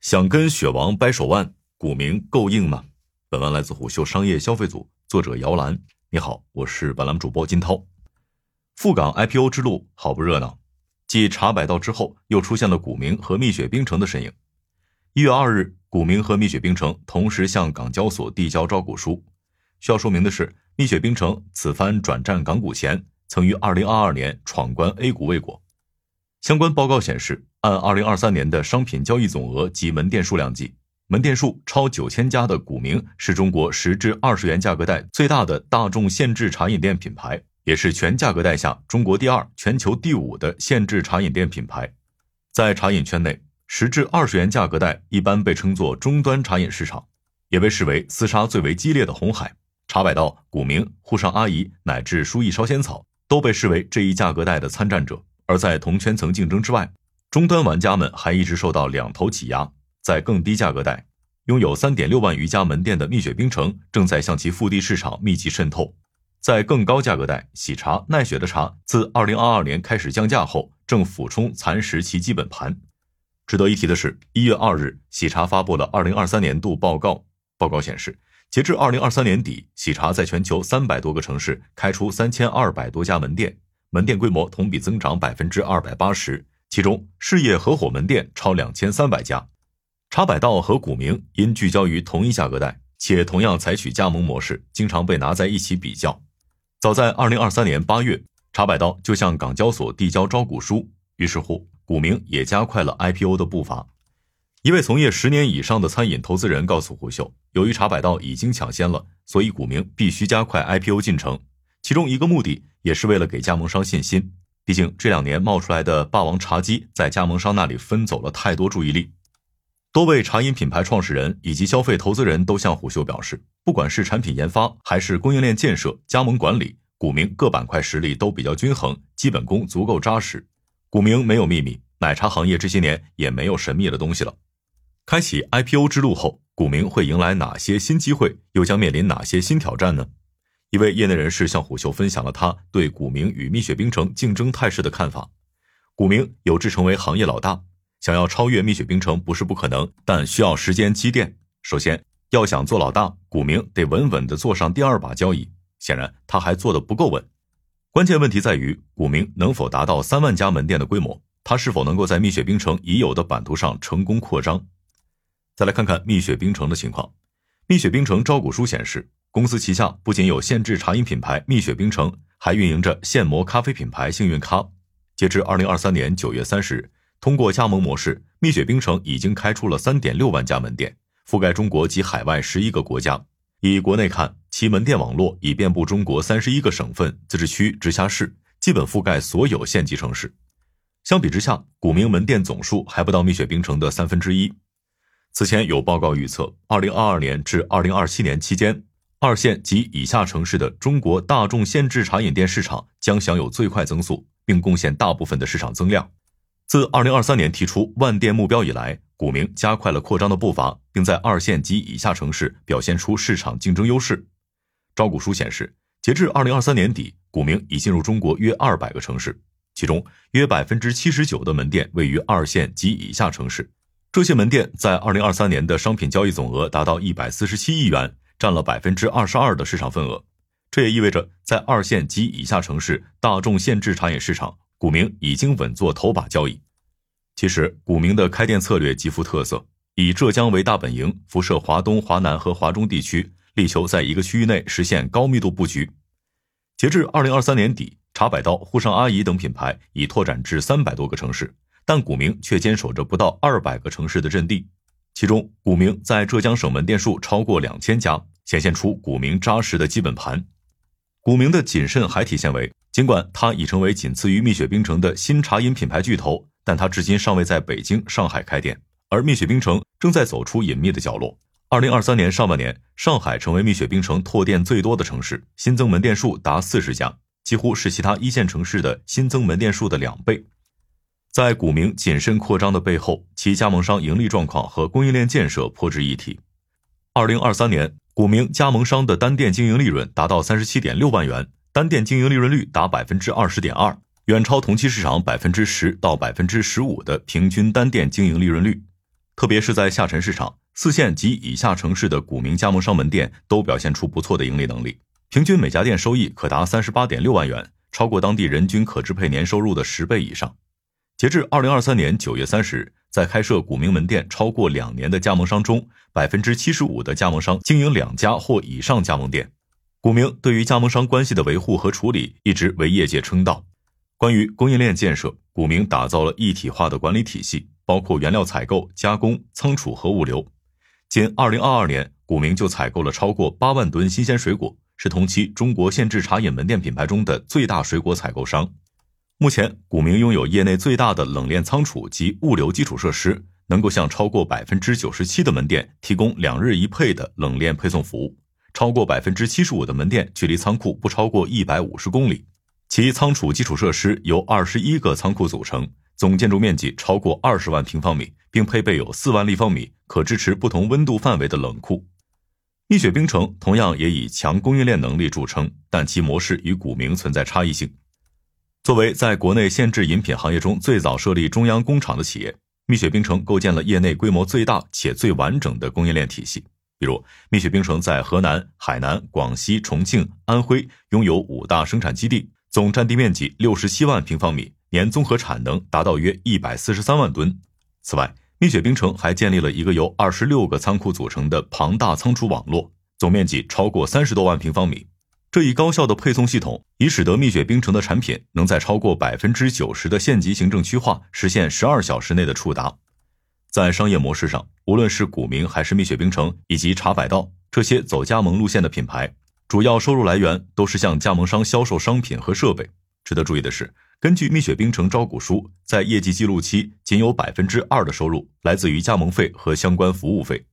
想跟雪王掰手腕，股民够硬吗？本文来自虎嗅商业消费组，作者姚兰。你好，我是本栏主播金涛。赴港 IPO 之路好不热闹，继茶百道之后，又出现了股民和蜜雪冰城的身影。一月二日，股民和蜜雪冰城同时向港交所递交招股书。需要说明的是，蜜雪冰城此番转战港股前，曾于二零二二年闯关 A 股未果。相关报告显示，按二零二三年的商品交易总额及门店数量计，门店数超九千家的古茗是中国十至二十元价格带最大的大众限制茶饮店品牌，也是全价格带下中国第二、全球第五的限制茶饮店品牌。在茶饮圈内，十至二十元价格带一般被称作中端茶饮市场，也被视为厮杀最为激烈的红海。茶百道、古茗、沪上阿姨乃至书意烧仙草都被视为这一价格带的参战者。而在同圈层竞争之外，终端玩家们还一直受到两头挤压。在更低价格带，拥有三点六万余家门店的蜜雪冰城正在向其腹地市场密集渗透。在更高价格带，喜茶、奈雪的茶自二零二二年开始降价后，正俯冲蚕食其基本盘。值得一提的是，一月二日，喜茶发布了二零二三年度报告。报告显示，截至二零二三年底，喜茶在全球三百多个城市开出三千二百多家门店。门店规模同比增长百分之二百八十，其中事业合伙门店超两千三百家。茶百道和古茗因聚焦于同一价格带，且同样采取加盟模式，经常被拿在一起比较。早在二零二三年八月，茶百道就向港交所递交招股书，于是乎，古茗也加快了 IPO 的步伐。一位从业十年以上的餐饮投资人告诉虎嗅，由于茶百道已经抢先了，所以古茗必须加快 IPO 进程。其中一个目的也是为了给加盟商信心，毕竟这两年冒出来的霸王茶姬在加盟商那里分走了太多注意力。多位茶饮品牌创始人以及消费投资人都向虎嗅表示，不管是产品研发还是供应链建设、加盟管理，古茗各板块实力都比较均衡，基本功足够扎实。古茗没有秘密，奶茶行业这些年也没有神秘的东西了。开启 IPO 之路后，古茗会迎来哪些新机会，又将面临哪些新挑战呢？一位业内人士向虎嗅分享了他对古茗与蜜雪冰城竞争态势的看法。古茗有志成为行业老大，想要超越蜜雪冰城不是不可能，但需要时间积淀。首先，要想做老大，古茗得稳稳地坐上第二把交椅。显然，他还做得不够稳。关键问题在于，古茗能否达到三万家门店的规模？他是否能够在蜜雪冰城已有的版图上成功扩张？再来看看蜜雪冰城的情况。蜜雪冰城招股书显示。公司旗下不仅有限制茶饮品牌蜜雪冰城，还运营着现磨咖啡品牌幸运咖。截至二零二三年九月三十日，通过加盟模式，蜜雪冰城已经开出了三点六万家门店，覆盖中国及海外十一个国家。以国内看，其门店网络已遍布中国三十一个省份、自治区、直辖市，基本覆盖所有县级城市。相比之下，古茗门店总数还不到蜜雪冰城的三分之一。此前有报告预测，二零二二年至二零二七年期间。二线及以下城市的中国大众限制茶饮店市场将享有最快增速，并贡献大部分的市场增量。自二零二三年提出万店目标以来，古茗加快了扩张的步伐，并在二线及以下城市表现出市场竞争优势。招股书显示，截至二零二三年底，古茗已进入中国约二百个城市，其中约百分之七十九的门店位于二线及以下城市。这些门店在二零二三年的商品交易总额达到一百四十七亿元。占了百分之二十二的市场份额，这也意味着在二线及以下城市大众限制茶饮市场，古茗已经稳坐头把交椅。其实，古茗的开店策略极富特色，以浙江为大本营，辐射华东、华南和华中地区，力求在一个区域内实现高密度布局。截至二零二三年底，茶百道、沪上阿姨等品牌已拓展至三百多个城市，但古茗却坚守着不到二百个城市的阵地。其中，古茗在浙江省门店数超过两千家。显现出古茗扎实的基本盘。古茗的谨慎还体现为，尽管它已成为仅次于蜜雪冰城的新茶饮品牌巨头，但它至今尚未在北京、上海开店，而蜜雪冰城正在走出隐秘的角落。二零二三年上半年，上海成为蜜雪冰城拓店最多的城市，新增门店数达四十家，几乎是其他一线城市的新增门店数的两倍。在古茗谨慎扩张的背后，其加盟商盈利状况和供应链建设颇值一提。二零二三年。古茗加盟商的单店经营利润达到三十七点六万元，单店经营利润率达百分之二十点二，远超同期市场百分之十到百分之十五的平均单店经营利润率。特别是在下沉市场，四线及以下城市的股民加盟商门店都表现出不错的盈利能力，平均每家店收益可达三十八点六万元，超过当地人均可支配年收入的十倍以上。截至二零二三年九月三十日，在开设股民门店超过两年的加盟商中，百分之七十五的加盟商经营两家或以上加盟店。古茗对于加盟商关系的维护和处理一直为业界称道。关于供应链建设，古茗打造了一体化的管理体系，包括原料采购、加工、仓储和物流。仅2022年，古茗就采购了超过8万吨新鲜水果，是同期中国限制茶饮门店品牌中的最大水果采购商。目前，古茗拥有业内最大的冷链仓储及物流基础设施，能够向超过97%的门店提供两日一配的冷链配送服务，超过75%的门店距离仓库不超过150公里。其仓储基础设施由二十一个仓库组成，总建筑面积超过二十万平方米，并配备有四万立方米可支持不同温度范围的冷库。蜜雪冰城同样也以强供应链能力著称，但其模式与古茗存在差异性。作为在国内限制饮品行业中最早设立中央工厂的企业，蜜雪冰城构建了业内规模最大且最完整的供应链体系。比如，蜜雪冰城在河南、海南、广西、重庆、安徽拥有五大生产基地。总占地面积六十七万平方米，年综合产能达到约一百四十三万吨。此外，蜜雪冰城还建立了一个由二十六个仓库组成的庞大仓储网络，总面积超过三十多万平方米。这一高效的配送系统，已使得蜜雪冰城的产品能在超过百分之九十的县级行政区划实现十二小时内的触达。在商业模式上，无论是古茗还是蜜雪冰城以及茶百道这些走加盟路线的品牌。主要收入来源都是向加盟商销售商品和设备。值得注意的是，根据蜜雪冰城招股书，在业绩记录期，仅有百分之二的收入来自于加盟费和相关服务费。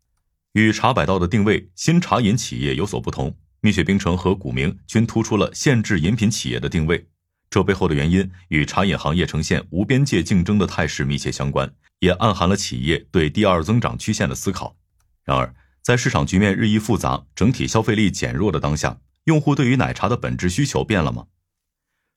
与茶百道的定位新茶饮企业有所不同，蜜雪冰城和古茗均突出了限制饮品企业的定位。这背后的原因与茶饮行业呈现无边界竞争的态势密切相关，也暗含了企业对第二增长曲线的思考。然而，在市场局面日益复杂、整体消费力减弱的当下，用户对于奶茶的本质需求变了吗？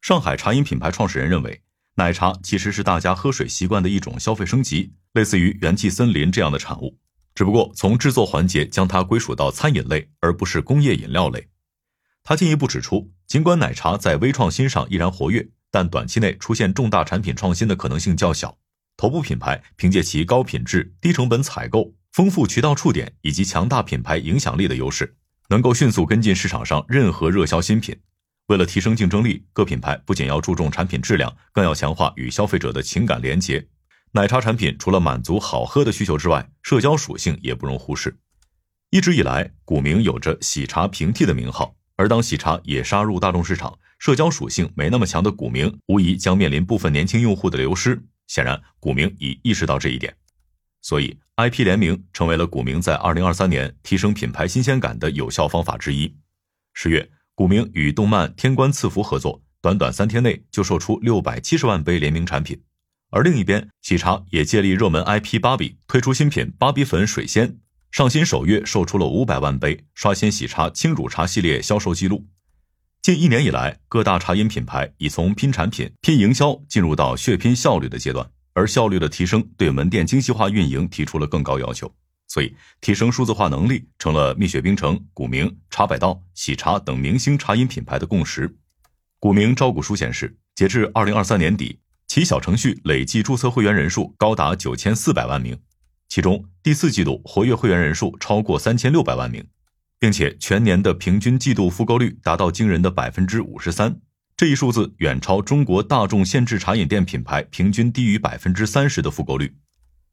上海茶饮品牌创始人认为，奶茶其实是大家喝水习惯的一种消费升级，类似于元气森林这样的产物，只不过从制作环节将它归属到餐饮类，而不是工业饮料类。他进一步指出，尽管奶茶在微创新上依然活跃，但短期内出现重大产品创新的可能性较小。头部品牌凭借其高品质、低成本采购。丰富渠道触点以及强大品牌影响力的优势，能够迅速跟进市场上任何热销新品。为了提升竞争力，各品牌不仅要注重产品质量，更要强化与消费者的情感连结。奶茶产品除了满足好喝的需求之外，社交属性也不容忽视。一直以来，古茗有着喜茶平替的名号，而当喜茶也杀入大众市场，社交属性没那么强的古茗，无疑将面临部分年轻用户的流失。显然，古茗已意识到这一点。所以，IP 联名成为了古茗在二零二三年提升品牌新鲜感的有效方法之一。十月，古茗与动漫《天官赐福》合作，短短三天内就售出六百七十万杯联名产品。而另一边，喜茶也借力热门 IP 芭比，推出新品芭比粉水仙，上新首月售出了五百万杯，刷新喜茶轻乳茶系列销售记录。近一年以来，各大茶饮品牌已从拼产品、拼营销进入到血拼效率的阶段。而效率的提升对门店精细化运营提出了更高要求，所以提升数字化能力成了蜜雪冰城、古茗、茶百道、喜茶等明星茶饮品牌的共识。古茗招股书显示，截至二零二三年底，其小程序累计注册会员人数高达九千四百万名，其中第四季度活跃会员人数超过三千六百万名，并且全年的平均季度复购率达到惊人的百分之五十三。这一数字远超中国大众限制茶饮店品牌平均低于百分之三十的复购率。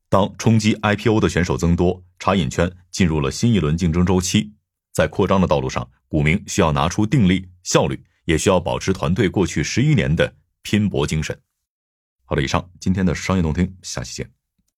当冲击 IPO 的选手增多，茶饮圈进入了新一轮竞争周期。在扩张的道路上，股民需要拿出定力、效率，也需要保持团队过去十一年的拼搏精神。好了，以上今天的商业动听，下期见。